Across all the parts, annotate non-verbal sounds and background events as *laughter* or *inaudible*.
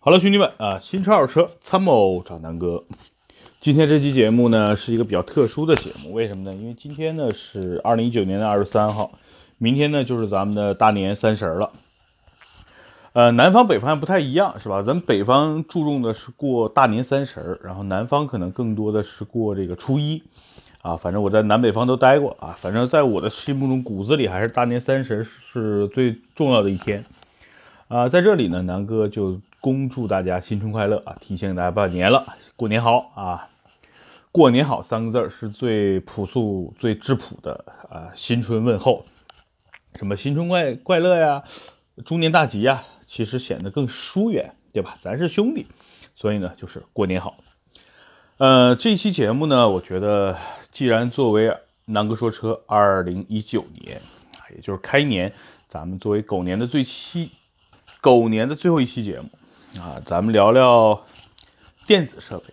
好了，兄弟们啊，新车二手车参谋找南哥。今天这期节目呢是一个比较特殊的节目，为什么呢？因为今天呢是二零一九年的二十三号，明天呢就是咱们的大年三十了。呃，南方北方还不太一样，是吧？咱们北方注重的是过大年三十儿，然后南方可能更多的是过这个初一。啊，反正我在南北方都待过啊，反正在我的心目中骨子里还是大年三十是最重要的一天。啊，在这里呢，南哥就恭祝大家新春快乐啊！提醒大家拜年了，过年好啊！过年好三个字儿是最朴素、最质朴的啊，新春问候。什么新春快快乐呀，猪年大吉呀，其实显得更疏远，对吧？咱是兄弟，所以呢，就是过年好。呃，这期节目呢，我觉得既然作为南哥说车二零一九年，也就是开年，咱们作为狗年的最期。狗年的最后一期节目啊，咱们聊聊电子设备。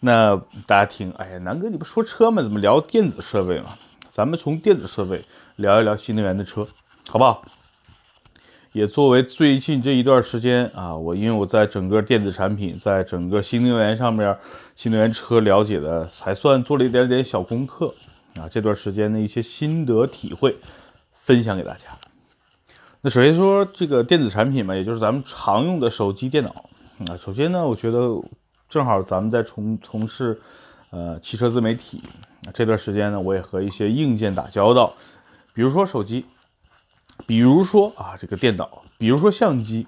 那大家听，哎呀，南哥你不说车吗？怎么聊电子设备嘛？咱们从电子设备聊一聊新能源的车，好不好？也作为最近这一段时间啊，我因为我在整个电子产品，在整个新能源上面，新能源车了解的才算做了一点点小功课啊，这段时间的一些心得体会分享给大家。那首先说这个电子产品嘛，也就是咱们常用的手机、电脑啊。首先呢，我觉得正好咱们在从从事呃汽车自媒体这段时间呢，我也和一些硬件打交道，比如说手机，比如说啊这个电脑，比如说相机。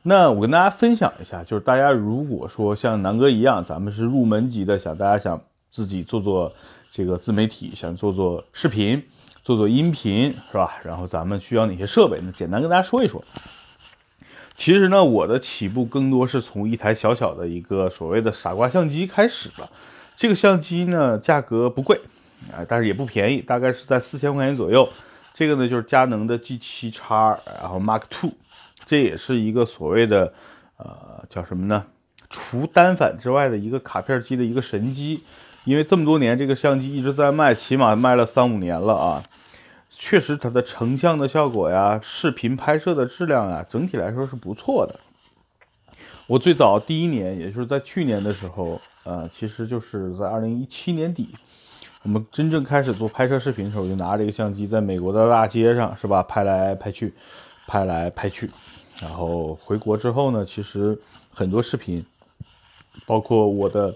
那我跟大家分享一下，就是大家如果说像南哥一样，咱们是入门级的，想大家想自己做做这个自媒体，想做做视频。做做音频是吧？然后咱们需要哪些设备呢？简单跟大家说一说。其实呢，我的起步更多是从一台小小的一个所谓的傻瓜相机开始的。这个相机呢，价格不贵啊，但是也不便宜，大概是在四千块钱左右。这个呢，就是佳能的 G7 X，然后 Mark Two，这也是一个所谓的呃叫什么呢？除单反之外的一个卡片机的一个神机。因为这么多年，这个相机一直在卖，起码卖了三五年了啊。确实，它的成像的效果呀，视频拍摄的质量呀，整体来说是不错的。我最早第一年，也就是在去年的时候，呃，其实就是在二零一七年底，我们真正开始做拍摄视频的时候，我就拿这个相机在美国的大街上，是吧，拍来拍去，拍来拍去。然后回国之后呢，其实很多视频，包括我的。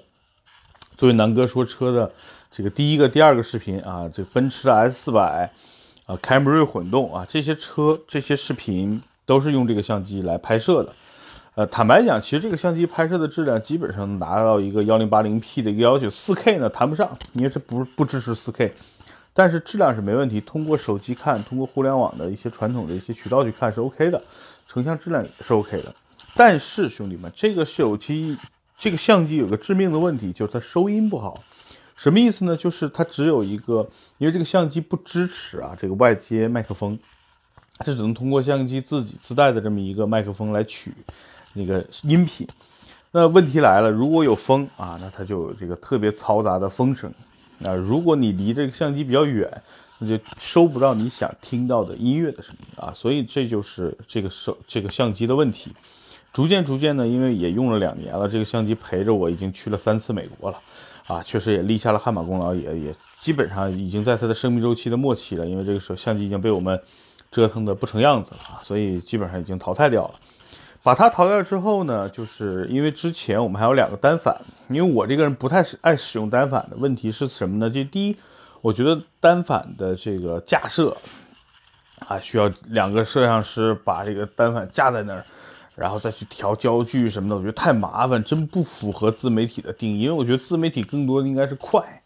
作为南哥说车的这个第一个、第二个视频啊，这奔驰的 S 四百啊，凯美瑞混动啊，这些车这些视频都是用这个相机来拍摄的。呃，坦白讲，其实这个相机拍摄的质量基本上能达到一个幺零八零 P 的一个要求，四 K 呢谈不上，因为这不不支持四 K，但是质量是没问题。通过手机看，通过互联网的一些传统的一些渠道去看是 OK 的，成像质量也是 OK 的。但是兄弟们，这个手机。这个相机有个致命的问题，就是它收音不好。什么意思呢？就是它只有一个，因为这个相机不支持啊这个外接麦克风，它只能通过相机自己自带的这么一个麦克风来取那个音频。那问题来了，如果有风啊，那它就有这个特别嘈杂的风声啊。如果你离这个相机比较远，那就收不到你想听到的音乐的声音啊。所以这就是这个手这个相机的问题。逐渐逐渐的，因为也用了两年了，这个相机陪着我已经去了三次美国了，啊，确实也立下了汗马功劳，也也基本上已经在它的生命周期的末期了，因为这个手相机已经被我们折腾的不成样子了啊，所以基本上已经淘汰掉了。把它淘汰之后呢，就是因为之前我们还有两个单反，因为我这个人不太是爱使用单反的，问题是什么呢？就第一，我觉得单反的这个架设啊，需要两个摄像师把这个单反架在那儿。然后再去调焦距什么的，我觉得太麻烦，真不符合自媒体的定义。因为我觉得自媒体更多的应该是快、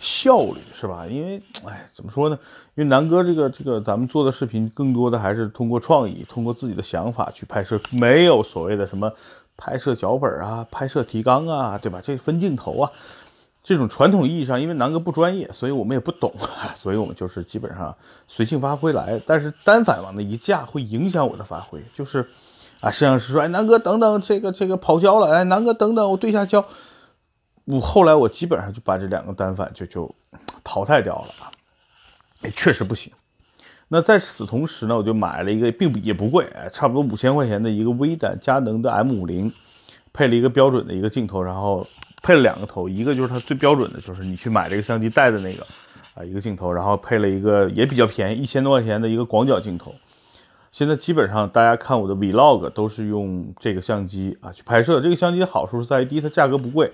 效率，是吧？因为，哎，怎么说呢？因为南哥这个这个咱们做的视频，更多的还是通过创意，通过自己的想法去拍摄，没有所谓的什么拍摄脚本啊、拍摄提纲啊，对吧？这分镜头啊，这种传统意义上，因为南哥不专业，所以我们也不懂啊，所以我们就是基本上随性发挥来。但是单反往那一架，会影响我的发挥，就是。啊，摄像师说：“哎，南哥，等等，这个这个跑焦了。哎，南哥，等等，我对下焦。我后来我基本上就把这两个单反就就淘汰掉了啊。哎，确实不行。那在此同时呢，我就买了一个，并不也不贵，差不多五千块钱的一个微单佳能的 M 五零，配了一个标准的一个镜头，然后配了两个头，一个就是它最标准的，就是你去买这个相机带的那个啊一个镜头，然后配了一个也比较便宜，一千多块钱的一个广角镜头。现在基本上大家看我的 Vlog 都是用这个相机啊去拍摄。这个相机的好处是在于，第一，它价格不贵，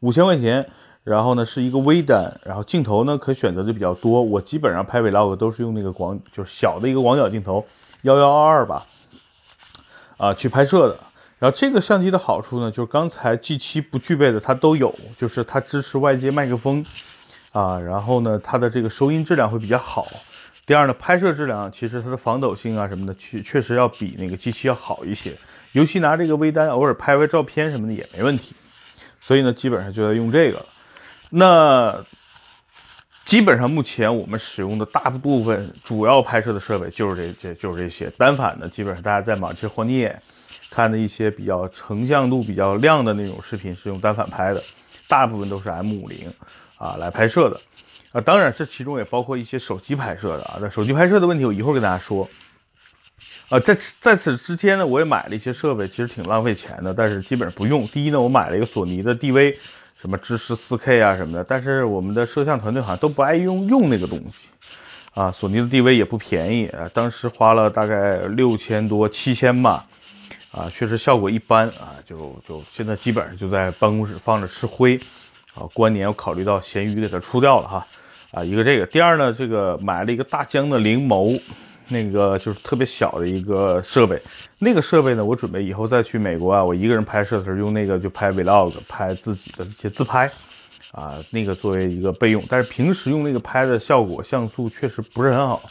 五千块钱。然后呢，是一个微单，然后镜头呢可选择的比较多。我基本上拍 Vlog 都是用那个广，就是小的一个广角镜头，幺幺二二吧，啊去拍摄的。然后这个相机的好处呢，就是刚才 G7 不具备的它都有，就是它支持外接麦克风，啊，然后呢它的这个收音质量会比较好。第二呢，拍摄质量其实它的防抖性啊什么的，确确实要比那个机器要好一些。尤其拿这个微单偶尔拍拍照片什么的也没问题。所以呢，基本上就在用这个。那基本上目前我们使用的大部分主要拍摄的设备就是这这就是这些单反的，基本上大家在马车荒野看的一些比较成像度比较亮的那种视频是用单反拍的，大部分都是 M 五零啊来拍摄的啊，当然这其中也包括一些手机拍摄的啊。那手机拍摄的问题我一会儿跟大家说啊，在在此之间呢，我也买了一些设备，其实挺浪费钱的，但是基本上不用。第一呢，我买了一个索尼的 DV。什么支持 4K 啊什么的，但是我们的摄像团队好像都不爱用用那个东西啊。索尼的 DV 也不便宜啊，当时花了大概六千多七千吧，啊，确实效果一般啊，就就现在基本上就在办公室放着吃灰啊。过完年我考虑到闲鱼给它出掉了哈，啊，一个这个，第二呢，这个买了一个大疆的灵眸。那个就是特别小的一个设备，那个设备呢，我准备以后再去美国啊，我一个人拍摄的时候用那个就拍 vlog，拍自己的一些自拍，啊，那个作为一个备用。但是平时用那个拍的效果像素确实不是很好，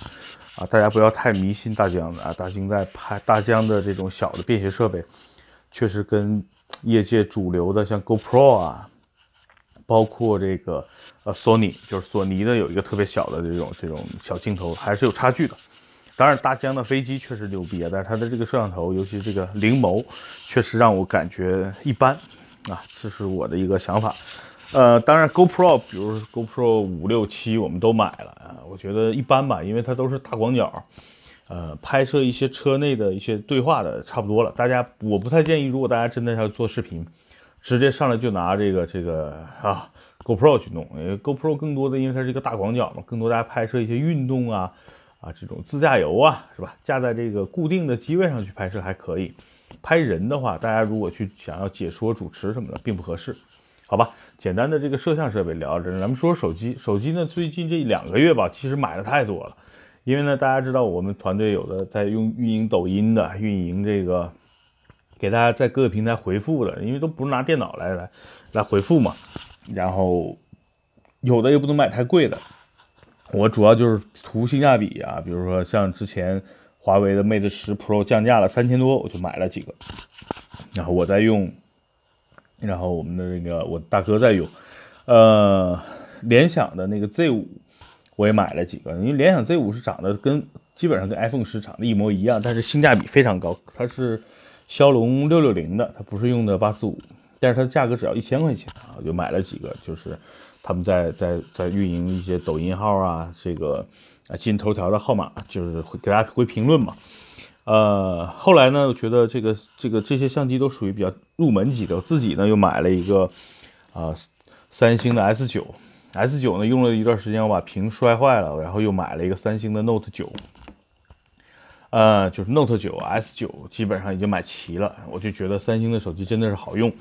啊，大家不要太迷信大疆的啊，大疆在拍大疆的这种小的便携设备，确实跟业界主流的像 GoPro 啊，包括这个呃索尼，就是索尼的有一个特别小的这种这种小镜头，还是有差距的。当然，大疆的飞机确实牛逼啊，但是它的这个摄像头，尤其这个灵眸，确实让我感觉一般啊，这是我的一个想法。呃，当然，GoPro，比如 GoPro 五六七，我们都买了啊，我觉得一般吧，因为它都是大广角，呃，拍摄一些车内的一些对话的差不多了。大家，我不太建议，如果大家真的要做视频，直接上来就拿这个这个啊 GoPro 去弄，因为 GoPro 更多的因为它是一个大广角嘛，更多大家拍摄一些运动啊。啊，这种自驾游啊，是吧？架在这个固定的机位上去拍摄还可以。拍人的话，大家如果去想要解说、主持什么的，并不合适，好吧？简单的这个摄像设备聊着，咱们说说手机。手机呢，最近这两个月吧，其实买的太多了。因为呢，大家知道我们团队有的在用运营抖音的，运营这个给大家在各个平台回复的，因为都不是拿电脑来来来回复嘛。然后有的又不能买太贵的。我主要就是图性价比啊，比如说像之前华为的 Mate 十 Pro 降价了三千多，我就买了几个，然后我在用，然后我们的那个我大哥在用，呃，联想的那个 Z 五我也买了几个，因为联想 Z 五是长得跟基本上跟 iPhone 十长得一模一样，但是性价比非常高，它是骁龙六六零的，它不是用的八四五，但是它的价格只要一千块钱啊，我就买了几个，就是。他们在在在运营一些抖音号啊，这个啊进头条的号码，就是会给大家回评论嘛。呃，后来呢，我觉得这个这个这些相机都属于比较入门级的，我自己呢又买了一个啊三星的 S 九，S 九呢用了一段时间，我把屏摔坏了，然后又买了一个三星的 Note 九，呃，就是 Note 九 S 九基本上已经买齐了，我就觉得三星的手机真的是好用。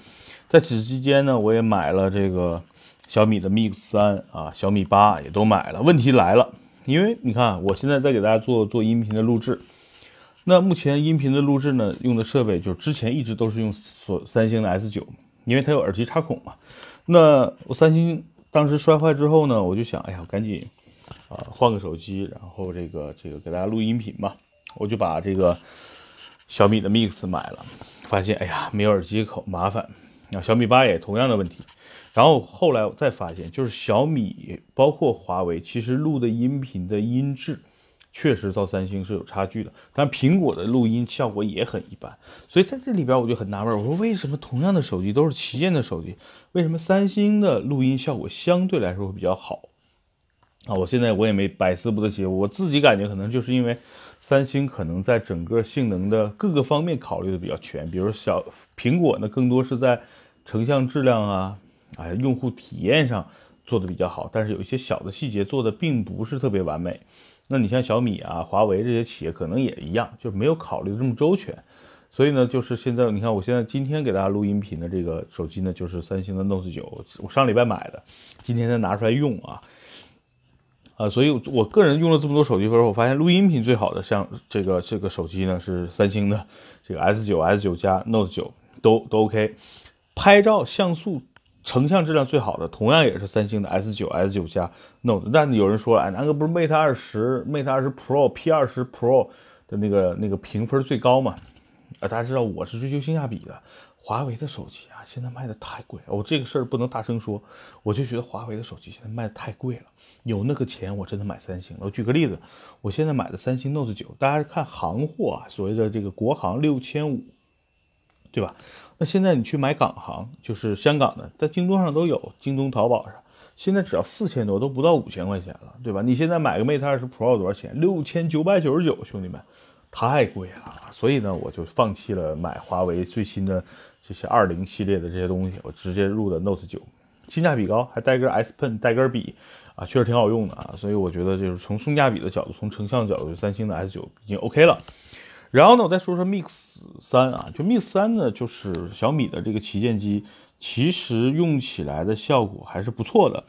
在此之间呢，我也买了这个。小米的 Mix 三啊，小米八也都买了。问题来了，因为你看，我现在在给大家做做音频的录制。那目前音频的录制呢，用的设备就之前一直都是用所三星的 S 九，因为它有耳机插孔嘛。那我三星当时摔坏之后呢，我就想，哎呀，赶紧啊换个手机，然后这个这个给大家录音频吧。我就把这个小米的 Mix 买了，发现哎呀没有耳机口，麻烦。啊，小米八也同样的问题。然后后来我再发现，就是小米包括华为，其实录的音频的音质确实到三星是有差距的。但苹果的录音效果也很一般。所以在这里边我就很纳闷，我说为什么同样的手机都是旗舰的手机，为什么三星的录音效果相对来说会比较好？啊，我现在我也没百思不得其解，我自己感觉可能就是因为三星可能在整个性能的各个方面考虑的比较全，比如小苹果呢更多是在成像质量啊，哎用户体验上做的比较好，但是有一些小的细节做的并不是特别完美。那你像小米啊、华为这些企业可能也一样，就没有考虑的这么周全。所以呢，就是现在你看，我现在今天给大家录音频的这个手机呢，就是三星的 Note 九，我上礼拜买的，今天才拿出来用啊。啊，所以我个人用了这么多手机，后，我发现录音频最好的像这个这个手机呢是三星的这个 S 九、S 九加、Note 九都都 OK。拍照像素、成像质量最好的同样也是三星的 S 九、S 九加、Note。但有人说，哎，那个不是 Mate 二十、Mate 二十 Pro、P 二十 Pro 的那个那个评分最高嘛？啊，大家知道我是追求性价比的。华为的手机啊，现在卖的太贵了，我这个事儿不能大声说，我就觉得华为的手机现在卖的太贵了。有那个钱，我真的买三星了。我举个例子，我现在买的三星 Note 九，大家看行货啊，所谓的这个国行六千五，对吧？那现在你去买港行，就是香港的，在京东上都有，京东、淘宝上，现在只要四千多，都不到五千块钱了，对吧？你现在买个 Mate 二十 Pro 多少钱？六千九百九十九，兄弟们，太贵了。所以呢，我就放弃了买华为最新的。这些二零系列的这些东西，我直接入的 Note 九，性价比高，还带根 S Pen，带根笔啊，确实挺好用的啊。所以我觉得就是从性价比的角度，从成像角度，三星的 S 九已经 OK 了。然后呢，我再说说 Mix 三啊，就 Mix 三呢，就是小米的这个旗舰机，其实用起来的效果还是不错的。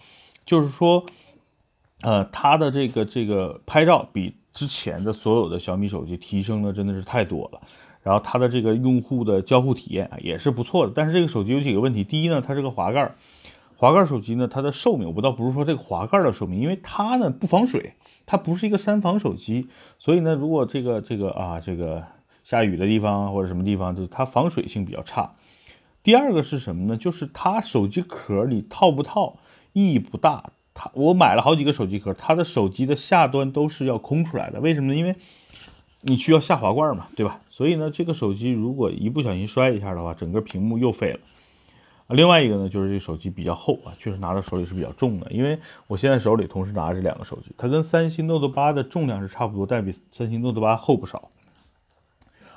就是说，呃，它的这个这个拍照比之前的所有的小米手机提升的真的是太多了。然后它的这个用户的交互体验啊也是不错的，但是这个手机有几个问题。第一呢，它是个滑盖，滑盖手机呢，它的寿命我倒不是说这个滑盖的寿命，因为它呢不防水，它不是一个三防手机，所以呢，如果这个这个啊这个下雨的地方或者什么地方，就它防水性比较差。第二个是什么呢？就是它手机壳你套不套意义不大。它我买了好几个手机壳，它的手机的下端都是要空出来的，为什么呢？因为你需要下滑罐嘛，对吧？所以呢，这个手机如果一不小心摔一下的话，整个屏幕又废了啊。另外一个呢，就是这手机比较厚啊，确实拿到手里是比较重的。因为我现在手里同时拿着两个手机，它跟三星 Note 八的重量是差不多，但比三星 Note 八厚不少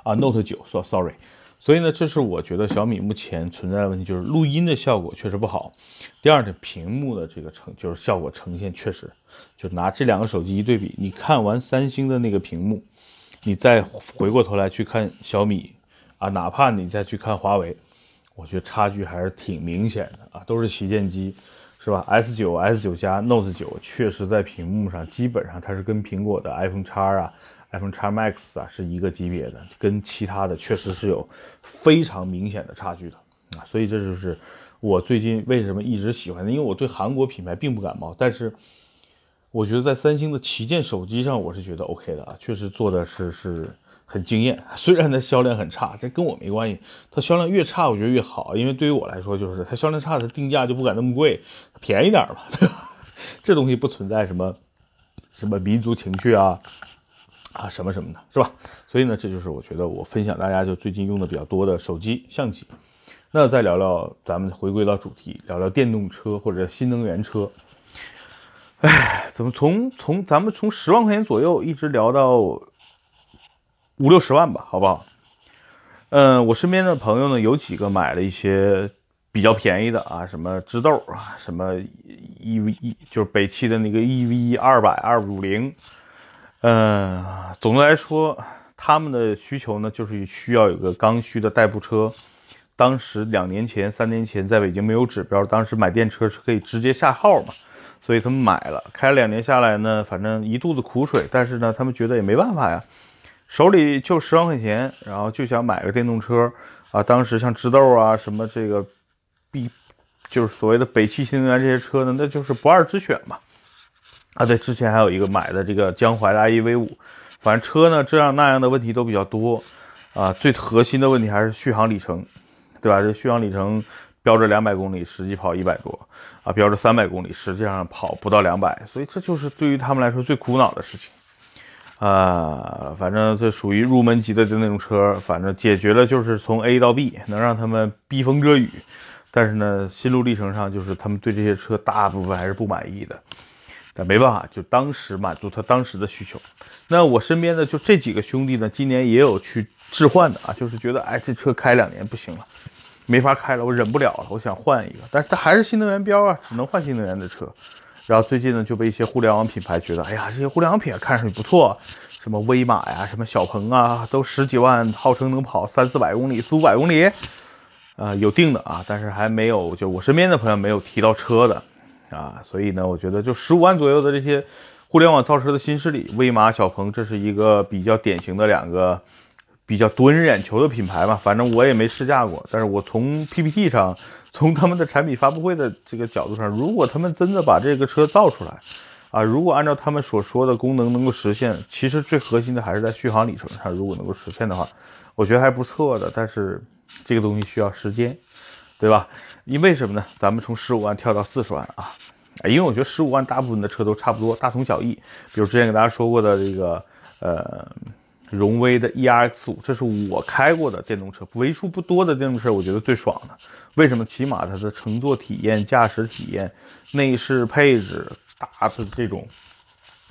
啊。Note 九说 sorry，所以呢，这是我觉得小米目前存在的问题，就是录音的效果确实不好。第二呢，屏幕的这个呈就是效果呈现确实，就拿这两个手机一对比，你看完三星的那个屏幕。你再回过头来去看小米啊，哪怕你再去看华为，我觉得差距还是挺明显的啊，都是旗舰机，是吧？S 九、S 九加、Note 九确实在屏幕上基本上它是跟苹果的 iPhone 叉啊、iPhone 叉 Max 啊是一个级别的，跟其他的确实是有非常明显的差距的啊，所以这就是我最近为什么一直喜欢的，因为我对韩国品牌并不感冒，但是。我觉得在三星的旗舰手机上，我是觉得 OK 的啊，确实做的是是很惊艳。*laughs* 虽然它销量很差，这跟我没关系，它销量越差，我觉得越好，因为对于我来说，就是它销量差，它定价就不敢那么贵，便宜点嘛，对吧？*laughs* 这东西不存在什么什么民族情绪啊啊什么什么的，是吧？所以呢，这就是我觉得我分享大家就最近用的比较多的手机相机。那再聊聊，咱们回归到主题，聊聊电动车或者新能源车。哎，怎么从从咱们从十万块钱左右一直聊到五六十万吧，好不好？嗯，我身边的朋友呢，有几个买了一些比较便宜的啊，什么智豆啊，什么 E V 一，就是北汽的那个 E V 二百二五零。嗯，总的来说，他们的需求呢，就是需要有个刚需的代步车。当时两年前、三年前在北京没有指标，当时买电车是可以直接下号嘛。所以他们买了，开了两年下来呢，反正一肚子苦水。但是呢，他们觉得也没办法呀，手里就十万块钱，然后就想买个电动车啊。当时像智豆啊，什么这个 B，就是所谓的北汽新能源这些车呢，那就是不二之选嘛。啊，对，之前还有一个买的这个江淮的 iEV 五，反正车呢这样那样的问题都比较多啊。最核心的问题还是续航里程，对吧？这续航里程标着两百公里，实际跑一百多。啊，标着三百公里，实际上跑不到两百，所以这就是对于他们来说最苦恼的事情。啊，反正这属于入门级的那种车，反正解决了就是从 A 到 B，能让他们避风遮雨。但是呢，心路历程上就是他们对这些车大部分还是不满意的。但没办法，就当时满足他当时的需求。那我身边的就这几个兄弟呢，今年也有去置换的啊，就是觉得哎，这车开两年不行了，没法开了，我忍不了了，我想换一个。但是它还是新能源标啊，只能换新能源的车。然后最近呢，就被一些互联网品牌觉得，哎呀，这些互联网品牌看上去不错，什么威马呀，什么小鹏啊，都十几万，号称能跑三四百公里、四五百公里，啊，有定的啊，但是还没有，就我身边的朋友没有提到车的。啊，所以呢，我觉得就十五万左右的这些互联网造车的新势力，威马、小鹏，这是一个比较典型的两个比较夺人眼球的品牌吧。反正我也没试驾过，但是我从 PPT 上，*laughs* 从他们的产品发布会的这个角度上，如果他们真的把这个车造出来，啊，如果按照他们所说的功能能够实现，其实最核心的还是在续航里程上，如果能够实现的话，我觉得还不错的。但是这个东西需要时间。对吧？因为什么呢？咱们从十五万跳到四十万啊，因为我觉得十五万大部分的车都差不多，大同小异。比如之前给大家说过的这个，呃，荣威的 ERX 五，这是我开过的电动车，为数不多的电动车，我觉得最爽的。为什么？起码它的乘坐体验、驾驶体验、内饰配置、大的这种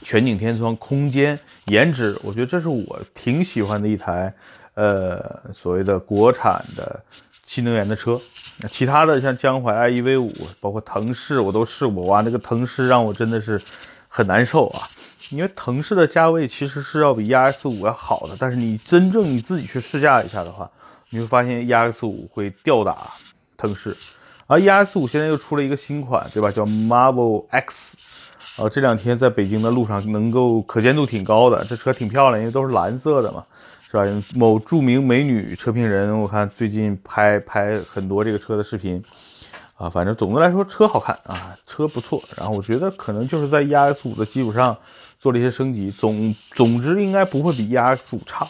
全景天窗、空间、颜值，我觉得这是我挺喜欢的一台，呃，所谓的国产的。新能源的车，那其他的像江淮 i e v 五，包括腾势，我都试过。哇，那个腾势让我真的是很难受啊！因为腾势的价位其实是要比 EX 五要好的，但是你真正你自己去试驾一下的话，你会发现 EX 五会吊打腾势。而 EX 五现在又出了一个新款，对吧？叫 Marvel X，呃，这两天在北京的路上能够可见度挺高的，这车挺漂亮，因为都是蓝色的嘛。是吧？某著名美女车评人，我看最近拍拍很多这个车的视频，啊，反正总的来说车好看啊，车不错。然后我觉得可能就是在 EX 五的基础上做了一些升级，总总之应该不会比 EX 五差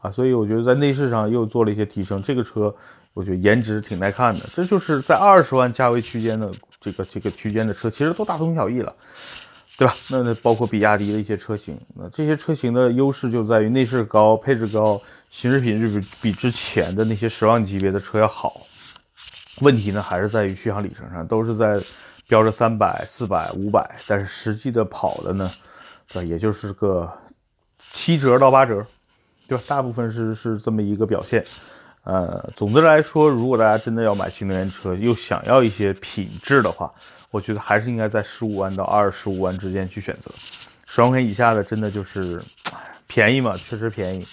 啊。所以我觉得在内饰上又做了一些提升，这个车我觉得颜值挺耐看的。这就是在二十万价位区间的这个这个区间的车，其实都大同小异了。对吧？那那包括比亚迪的一些车型，那这些车型的优势就在于内饰高、配置高、行驶品质比比之前的那些十万级别的车要好。问题呢，还是在于续航里程上，都是在标着三百、四百、五百，但是实际的跑的呢，对？也就是个七折到八折，对吧？大部分是是这么一个表现。呃，总的来说，如果大家真的要买新能源车，又想要一些品质的话，我觉得还是应该在十五万到二十五万之间去选择，十万块钱以下的真的就是便宜嘛，确实便宜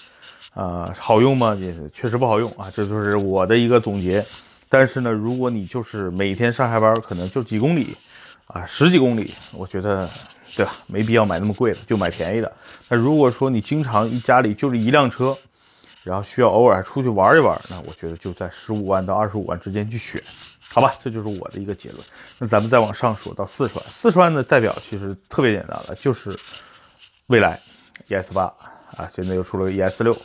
啊，好用吗？也确实不好用啊，这就是我的一个总结。但是呢，如果你就是每天上下班可能就几公里啊，十几公里，我觉得对吧？没必要买那么贵的，就买便宜的。那如果说你经常一家里就这一辆车，然后需要偶尔出去玩一玩，那我觉得就在十五万到二十五万之间去选。好吧，这就是我的一个结论。那咱们再往上说到四十万，四十万的代表其实特别简单了，就是蔚来 ES 八啊，现在又出了个 ES 六。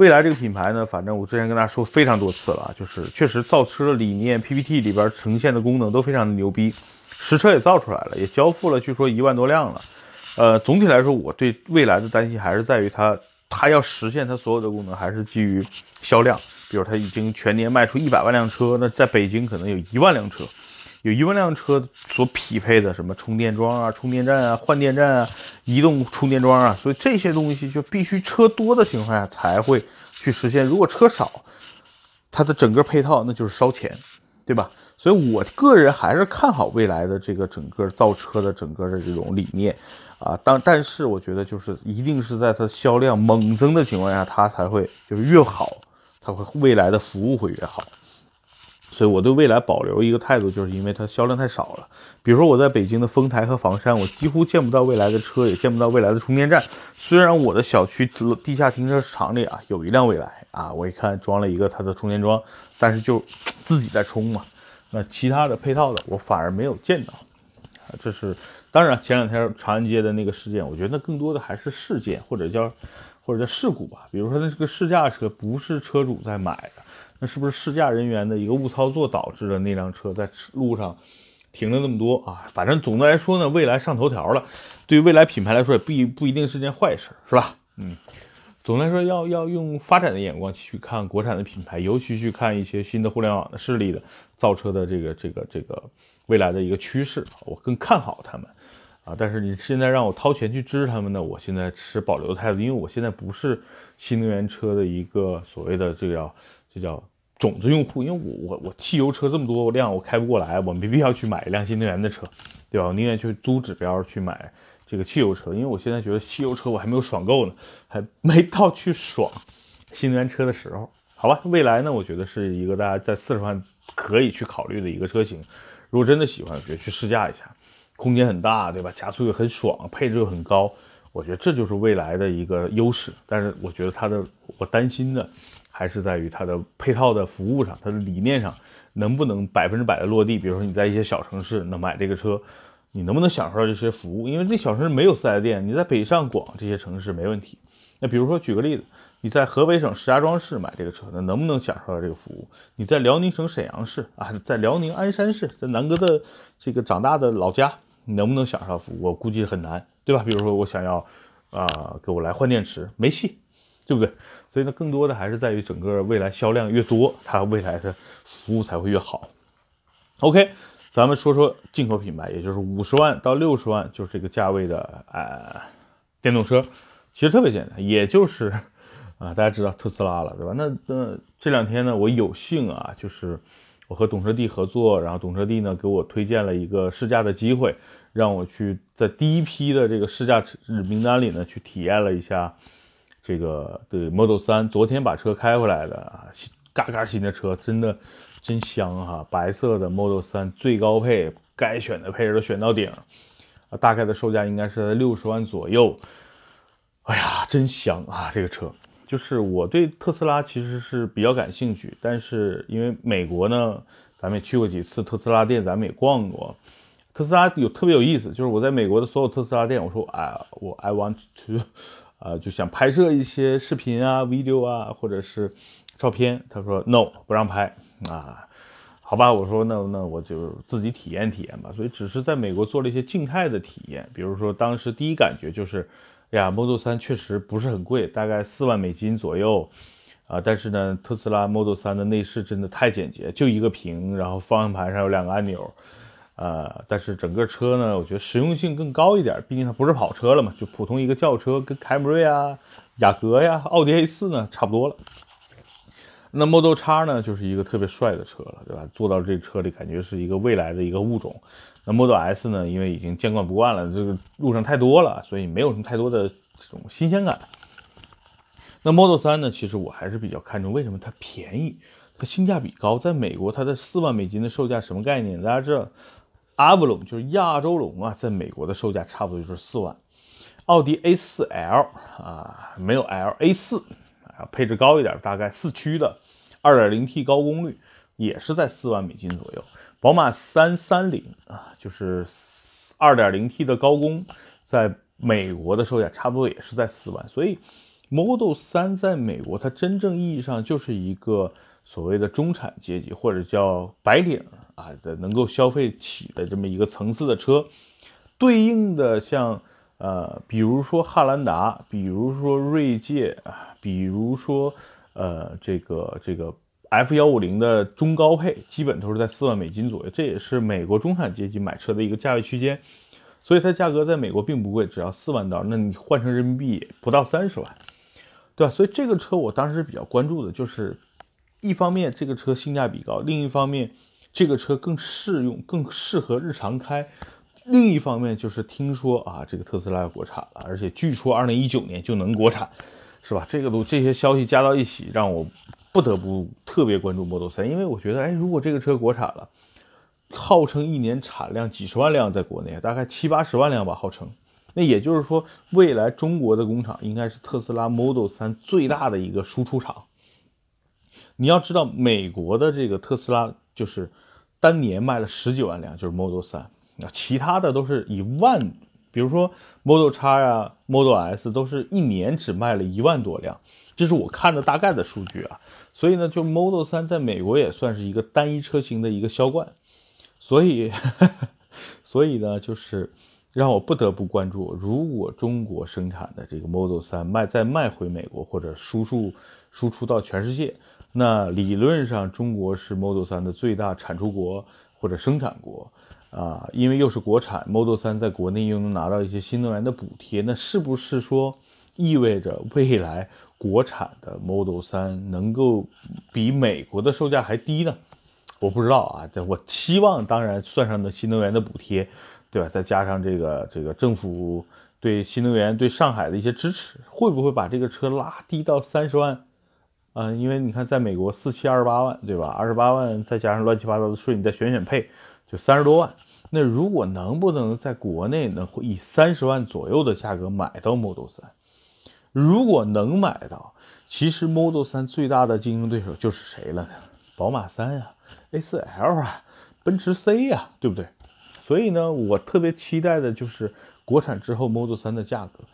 蔚来这个品牌呢，反正我之前跟大家说非常多次了，就是确实造车的理念，PPT 里边呈现的功能都非常的牛逼，实车也造出来了，也交付了，据说一万多辆了。呃，总体来说，我对未来的担心还是在于它，它要实现它所有的功能，还是基于销量。比如它已经全年卖出一百万辆车，那在北京可能有一万辆车，有一万辆车所匹配的什么充电桩啊、充电站啊、换电站啊、移动充电桩啊，所以这些东西就必须车多的情况下才会去实现。如果车少，它的整个配套那就是烧钱，对吧？所以我个人还是看好未来的这个整个造车的整个的这种理念啊。当但是我觉得就是一定是在它销量猛增的情况下，它才会就是越好。它会未来的服务会越好，所以我对未来保留一个态度，就是因为它销量太少了。比如说我在北京的丰台和房山，我几乎见不到未来的车，也见不到未来的充电站。虽然我的小区地下停车场里啊有一辆未来啊，我一看装了一个它的充电桩，但是就 *tsk* 自己在充嘛。那其他的配套的我反而没有见到啊。这是当然，前两天长安街的那个事件，我觉得更多的还是事件或者叫。或者叫事故吧，比如说那是个试驾车，不是车主在买的，那是不是试驾人员的一个误操作导致了那辆车在路上停了那么多啊？反正总的来说呢，未来上头条了，对于未来品牌来说也不不一定是件坏事，是吧？嗯，总的来说要要用发展的眼光去看国产的品牌，尤其去看一些新的互联网的势力的造车的这个这个这个未来的一个趋势，我更看好他们。啊，但是你现在让我掏钱去支持他们呢，我现在持保留的态度，因为我现在不是新能源车的一个所谓的这个叫这叫种子用户，因为我我我汽油车这么多辆我开不过来，我没必要去买一辆新能源的车，对吧？我宁愿去租指标去买这个汽油车，因为我现在觉得汽油车我还没有爽够呢，还没到去爽新能源车的时候。好吧，未来呢，我觉得是一个大家在四十万可以去考虑的一个车型。如果真的喜欢，我觉得去试驾一下，空间很大，对吧？加速又很爽，配置又很高，我觉得这就是未来的一个优势。但是我觉得它的，我担心的还是在于它的配套的服务上，它的理念上能不能百分之百的落地。比如说你在一些小城市，那买这个车，你能不能享受到这些服务？因为这小城市没有四 S 店，你在北上广这些城市没问题。那比如说举个例子。你在河北省石家庄市买这个车，那能不能享受到这个服务？你在辽宁省沈阳市啊，在辽宁鞍山市，在南哥的这个长大的老家，你能不能享受到服务？我估计很难，对吧？比如说我想要啊，给我来换电池，没戏，对不对？所以呢，更多的还是在于整个未来销量越多，它未来的服务才会越好。OK，咱们说说进口品牌，也就是五十万到六十万，就是这个价位的呃电动车，其实特别简单，也就是。啊，大家知道特斯拉了，对吧？那那这两天呢，我有幸啊，就是我和懂车帝合作，然后懂车帝呢给我推荐了一个试驾的机会，让我去在第一批的这个试驾名单里呢去体验了一下这个对 Model 三。昨天把车开回来的啊，嘎嘎新的车，真的真香哈！白色的 Model 三最高配，该选的配置都选到顶，啊，大概的售价应该是在六十万左右。哎呀，真香啊，这个车！就是我对特斯拉其实是比较感兴趣，但是因为美国呢，咱们也去过几次特斯拉店，咱们也逛过。特斯拉有特别有意思，就是我在美国的所有特斯拉店，我说啊，我 I want to，啊，就想拍摄一些视频啊、video 啊，或者是照片。他说 no，不让拍啊。好吧，我说那那我就自己体验体验吧。所以只是在美国做了一些静态的体验，比如说当时第一感觉就是。呀，Model 三确实不是很贵，大概四万美金左右，啊，但是呢，特斯拉 Model 三的内饰真的太简洁，就一个屏，然后方向盘上有两个按钮，呃，但是整个车呢，我觉得实用性更高一点，毕竟它不是跑车了嘛，就普通一个轿车，跟凯美瑞啊、雅阁呀、奥迪 A4 呢差不多了。那 Model X 呢，就是一个特别帅的车了，对吧？坐到这车里，感觉是一个未来的一个物种。那 Model S 呢，因为已经见惯不惯了，这个路上太多了，所以没有什么太多的这种新鲜感。那 Model 三呢，其实我还是比较看重，为什么它便宜，它性价比高。在美国，它的四万美金的售价什么概念？大家知道，Avalon 就是亚洲龙啊，在美国的售价差不多就是四万。奥迪 A4L 啊，没有 L，A4 啊。配置高一点，大概四驱的，2.0T 高功率，也是在四万美金左右。宝马330啊，就是 2.0T 的高功，在美国的售价差不多也是在四万。所以 Model 3在美国，它真正意义上就是一个所谓的中产阶级或者叫白领啊的能够消费起的这么一个层次的车，对应的像。呃，比如说汉兰达，比如说锐界啊，比如说呃，这个这个 F 幺五零的中高配，基本都是在四万美金左右，这也是美国中产阶级买车的一个价位区间，所以它价格在美国并不贵，只要四万刀，那你换成人民币不到三十万，对吧？所以这个车我当时比较关注的就是，一方面这个车性价比高，另一方面这个车更适用，更适合日常开。另一方面就是听说啊，这个特斯拉要国产了，而且据说二零一九年就能国产，是吧？这个都这些消息加到一起，让我不得不特别关注 Model 3，因为我觉得，哎，如果这个车国产了，号称一年产量几十万辆，在国内大概七八十万辆吧，号称。那也就是说，未来中国的工厂应该是特斯拉 Model 3最大的一个输出厂。你要知道，美国的这个特斯拉就是单年卖了十几万辆，就是 Model 3。那其他的都是以万，比如说 Model X 呀、Model S 都是一年只卖了一万多辆，这是我看的大概的数据啊。所以呢，就 Model 3在美国也算是一个单一车型的一个销冠，所以，*laughs* 所以呢，就是让我不得不关注，如果中国生产的这个 Model 3卖再卖回美国或者输出输出到全世界，那理论上中国是 Model 3的最大产出国或者生产国。啊，因为又是国产 Model 3，在国内又能拿到一些新能源的补贴，那是不是说意味着未来国产的 Model 3能够比美国的售价还低呢？我不知道啊，这我期望当然算上的新能源的补贴，对吧？再加上这个这个政府对新能源对上海的一些支持，会不会把这个车拉低到三十万？嗯，因为你看，在美国四七二十八万，对吧？二十八万再加上乱七八糟的税，你再选选配，就三十多万。那如果能不能在国内能以三十万左右的价格买到 Model 3？如果能买到，其实 Model 3最大的竞争对手就是谁了呢？宝马三呀，A4L 啊，奔驰 C 呀，对不对？所以呢，我特别期待的就是国产之后 Model 3的价格。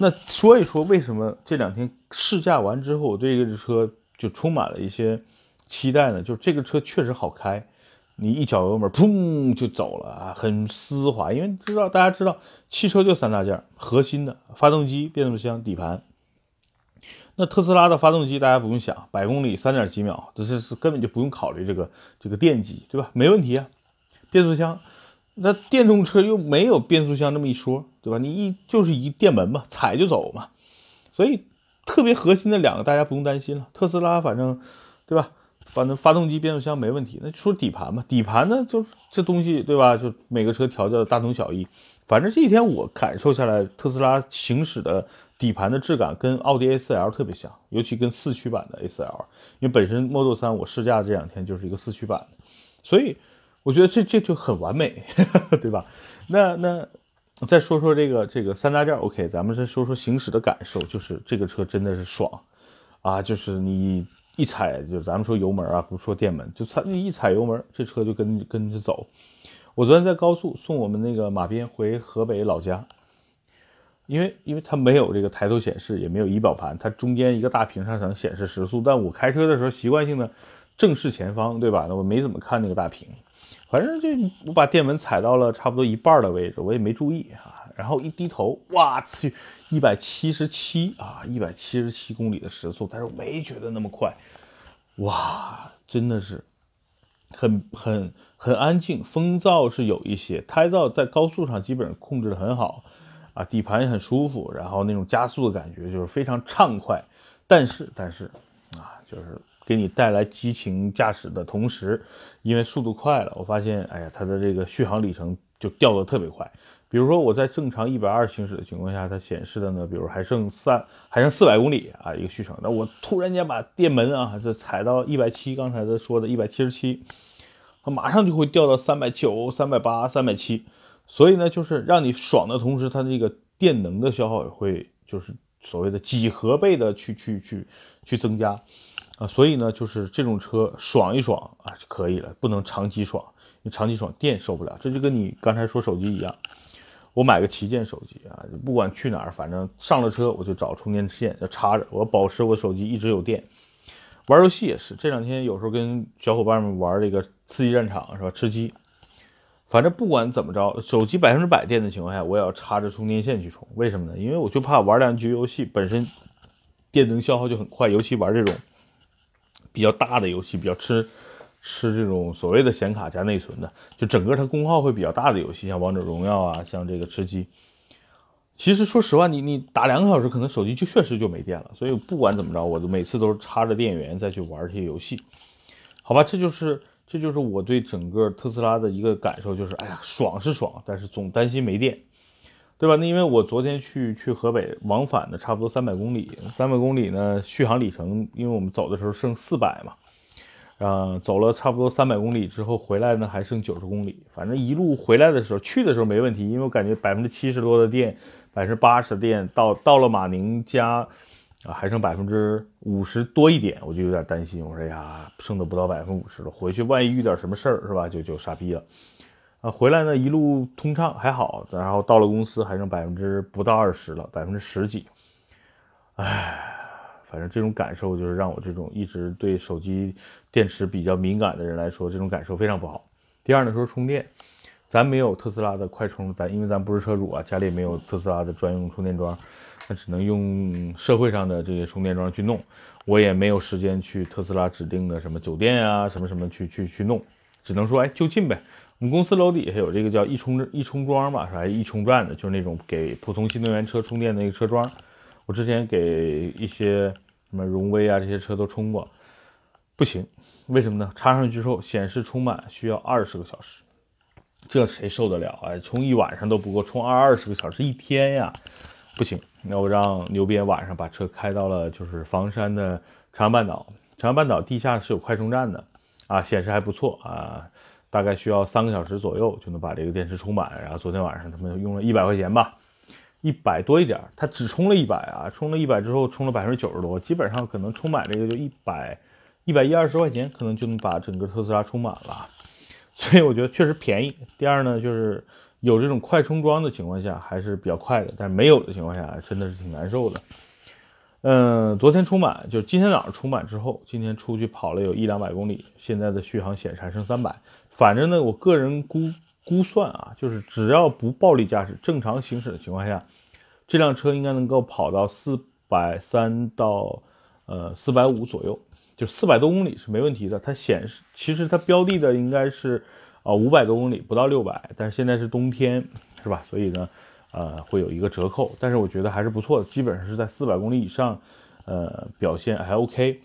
那说一说为什么这两天试驾完之后，我对这个车就充满了一些期待呢？就是这个车确实好开，你一脚油门，砰就走了啊，很丝滑。因为知道大家知道，汽车就三大件，核心的发动机、变速箱、底盘。那特斯拉的发动机大家不用想，百公里三点几秒，这是根本就不用考虑这个这个电机，对吧？没问题啊。变速箱。那电动车又没有变速箱这么一说，对吧？你一就是一电门嘛，踩就走嘛，所以特别核心的两个大家不用担心了。特斯拉反正，对吧？反正发动机、变速箱没问题。那说底盘嘛，底盘呢就这东西，对吧？就每个车调教大同小异。反正这几天我感受下来，特斯拉行驶的底盘的质感跟奥迪 A4L 特别像，尤其跟四驱版的 A4L，因为本身 Model 3我试驾这两天就是一个四驱版的，所以。我觉得这这就很完美，*laughs* 对吧？那那再说说这个这个三大件，OK，咱们再说说行驶的感受，就是这个车真的是爽啊！就是你一踩，就咱们说油门啊，不说电门，就踩你一踩油门，这车就跟跟着走。我昨天在高速送我们那个马斌回河北老家，因为因为它没有这个抬头显示，也没有仪表盘，它中间一个大屏上能显示时速，但我开车的时候习惯性的正视前方，对吧？那我没怎么看那个大屏。反正就我把电门踩到了差不多一半的位置，我也没注意啊。然后一低头，哇去，一百七十七啊，一百七十七公里的时速，但是我没觉得那么快，哇，真的是很很很安静，风噪是有一些，胎噪在高速上基本上控制的很好啊，底盘也很舒服，然后那种加速的感觉就是非常畅快。但是但是啊，就是。给你带来激情驾驶的同时，因为速度快了，我发现，哎呀，它的这个续航里程就掉的特别快。比如说我在正常一百二行驶的情况下，它显示的呢，比如还剩三，还剩四百公里啊，一个续程。那我突然间把电门啊，这踩到一百七，刚才的说的一百七十七，它马上就会掉到三百九、三百八、三百七。所以呢，就是让你爽的同时，它这个电能的消耗也会就是所谓的几何倍的去去去去增加。啊，所以呢，就是这种车爽一爽啊就可以了，不能长期爽，你长期爽电受不了。这就跟你刚才说手机一样，我买个旗舰手机啊，不管去哪儿，反正上了车我就找充电线要插着，我保持我手机一直有电。玩游戏也是，这两天有时候跟小伙伴们玩这个刺激战场是吧？吃鸡，反正不管怎么着，手机百分之百电的情况下，我也要插着充电线去充。为什么呢？因为我就怕玩两局游戏本身电能消耗就很快，尤其玩这种。比较大的游戏，比较吃吃这种所谓的显卡加内存的，就整个它功耗会比较大的游戏，像王者荣耀啊，像这个吃鸡。其实说实话，你你打两个小时，可能手机就确实就没电了。所以不管怎么着，我都每次都是插着电源再去玩这些游戏。好吧，这就是这就是我对整个特斯拉的一个感受，就是哎呀，爽是爽，但是总担心没电。对吧？那因为我昨天去去河北往返的差不多三百公里，三百公里呢续航里程，因为我们走的时候剩四百嘛，嗯，走了差不多三百公里之后回来呢还剩九十公里，反正一路回来的时候去的时候没问题，因为我感觉百分之七十多的电，百分之八十电到到了马宁家啊还剩百分之五十多一点，我就有点担心，我说呀剩的不到百分之五十了，回去万一遇点什么事儿是吧？就就傻逼了。啊，回来呢一路通畅还好，然后到了公司还剩百分之不到二十了，百分之十几。唉，反正这种感受就是让我这种一直对手机电池比较敏感的人来说，这种感受非常不好。第二呢，说充电，咱没有特斯拉的快充，咱因为咱不是车主啊，家里没有特斯拉的专用充电桩，那只能用社会上的这些充电桩去弄。我也没有时间去特斯拉指定的什么酒店啊，什么什么去去去弄，只能说哎就近呗。我们公司楼底下有这个叫一充一充桩吧，是吧？一充站的，就是那种给普通新能源车充电的那个车桩。我之前给一些什么荣威啊这些车都充过，不行，为什么呢？插上去之后显示充满需要二十个小时，这谁受得了啊？充一晚上都不够，充二二十个小时一天呀，不行。那我让牛鞭晚上把车开到了就是房山的长阳半岛，长阳半岛地下是有快充站的啊，显示还不错啊，大概需要三个小时左右就能把这个电池充满。然后昨天晚上他们用了一百块钱吧，一百多一点，他只充了一百啊，充了一百之后充了百分之九十多，基本上可能充满这个就一百一百一二十块钱，可能就能把整个特斯拉充满了，所以我觉得确实便宜。第二呢就是。有这种快充桩的情况下还是比较快的，但是没有的情况下真的是挺难受的。嗯，昨天充满，就是今天早上充满之后，今天出去跑了有一两百公里，现在的续航显示还剩三百。反正呢，我个人估估算啊，就是只要不暴力驾驶，正常行驶的情况下，这辆车应该能够跑到四百三到呃四百五左右，就四百多公里是没问题的。它显示其实它标的的应该是。啊，五百多公里不到六百，但是现在是冬天，是吧？所以呢，呃，会有一个折扣，但是我觉得还是不错的，基本上是在四百公里以上，呃，表现还 OK。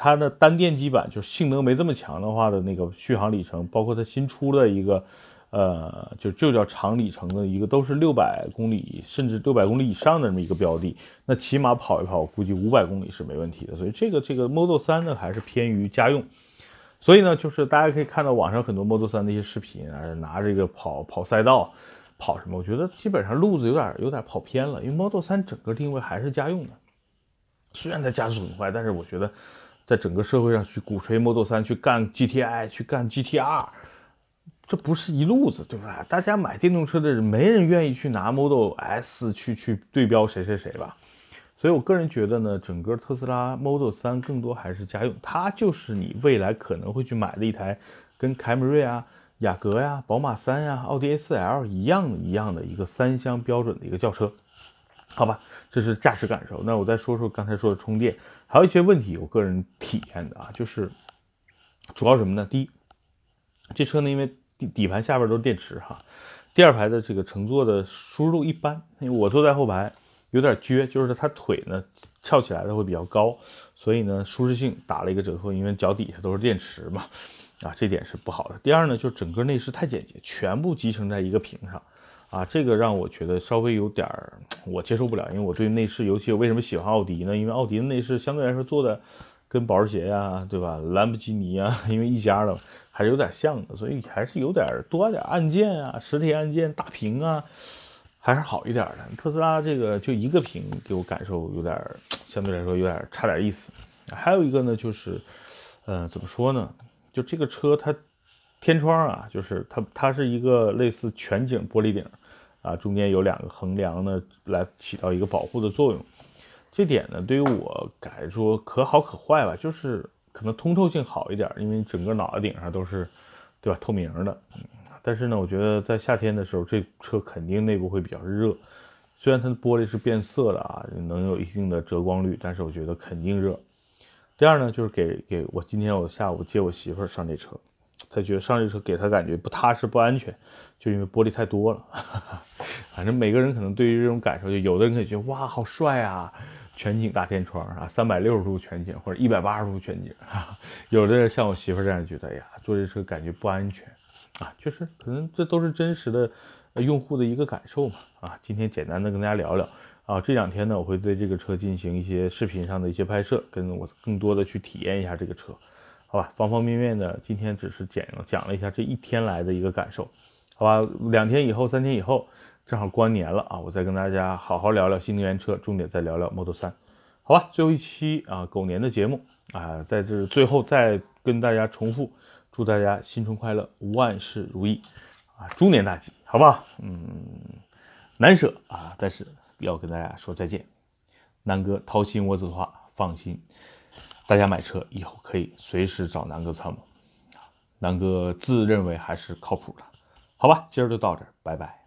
它的单电机版就是性能没这么强的话的那个续航里程，包括它新出的一个，呃，就就叫长里程的一个，都是六百公里甚至六百公里以上的这么一个标的，那起码跑一跑，估计五百公里是没问题的。所以这个这个 Model 3呢，还是偏于家用。所以呢，就是大家可以看到网上很多 Model 3的一些视频啊，拿这个跑跑赛道，跑什么？我觉得基本上路子有点有点跑偏了，因为 Model 3整个定位还是家用的。虽然它加速很快，但是我觉得在整个社会上去鼓吹 Model 3去干 GTI 去干 GTR，这不是一路子，对吧？大家买电动车的人，没人愿意去拿 Model S 去去对标谁谁谁吧。所以，我个人觉得呢，整个特斯拉 Model 3更多还是家用，它就是你未来可能会去买的一台，跟凯美瑞啊、雅阁呀、宝马三呀、奥迪 A4L 一样一样的一个三厢标准的一个轿车，好吧？这是驾驶感受。那我再说说刚才说的充电，还有一些问题，我个人体验的啊，就是主要什么呢？第一，这车呢，因为底底盘下边都是电池哈，第二排的这个乘坐的舒适度一般，因为我坐在后排。有点撅，就是它腿呢翘起来的会比较高，所以呢舒适性打了一个折扣，因为脚底下都是电池嘛，啊这点是不好的。第二呢，就是整个内饰太简洁，全部集成在一个屏上，啊这个让我觉得稍微有点儿我接受不了，因为我对内饰，尤其我为什么喜欢奥迪呢？因为奥迪的内饰相对来说做的跟保时捷呀，对吧？兰博基尼呀，*laughs* 因为一家的还是有点像的，所以还是有点多点按键啊，实体按键大屏啊。还是好一点的，特斯拉这个就一个屏，给我感受有点，相对来说有点差点意思。还有一个呢，就是，呃，怎么说呢？就这个车它天窗啊，就是它它是一个类似全景玻璃顶，啊，中间有两个横梁呢，来起到一个保护的作用。这点呢，对于我来说可好可坏吧，就是可能通透性好一点，因为整个脑袋顶上都是，对吧？透明的。但是呢，我觉得在夏天的时候，这车肯定内部会比较热。虽然它的玻璃是变色的啊，能有一定的遮光率，但是我觉得肯定热。第二呢，就是给给我今天我下午接我媳妇上这车，他觉得上这车给他感觉不踏实、不安全，就因为玻璃太多了。*laughs* 反正每个人可能对于这种感受，就有的人可以觉得哇，好帅啊，全景大天窗啊，三百六十度全景或者一百八十度全景。*laughs* 有的人像我媳妇这样觉得，哎呀，坐这车感觉不安全。啊，确实，可能这都是真实的用户的一个感受嘛。啊，今天简单的跟大家聊聊啊，这两天呢，我会对这个车进行一些视频上的一些拍摄，跟我更多的去体验一下这个车，好吧？方方面面的，今天只是讲讲了一下这一天来的一个感受，好吧？两天以后、三天以后，正好过完年了啊，我再跟大家好好聊聊新能源车，重点再聊聊 Model 3，好吧？最后一期啊，狗年的节目啊，在这最后再跟大家重复。祝大家新春快乐，万事如意啊！猪年大吉，好不好？嗯，难舍啊，但是要跟大家说再见。南哥掏心窝子的话，放心，大家买车以后可以随时找南哥参谋，南哥自认为还是靠谱的，好吧？今儿就到这儿，拜拜。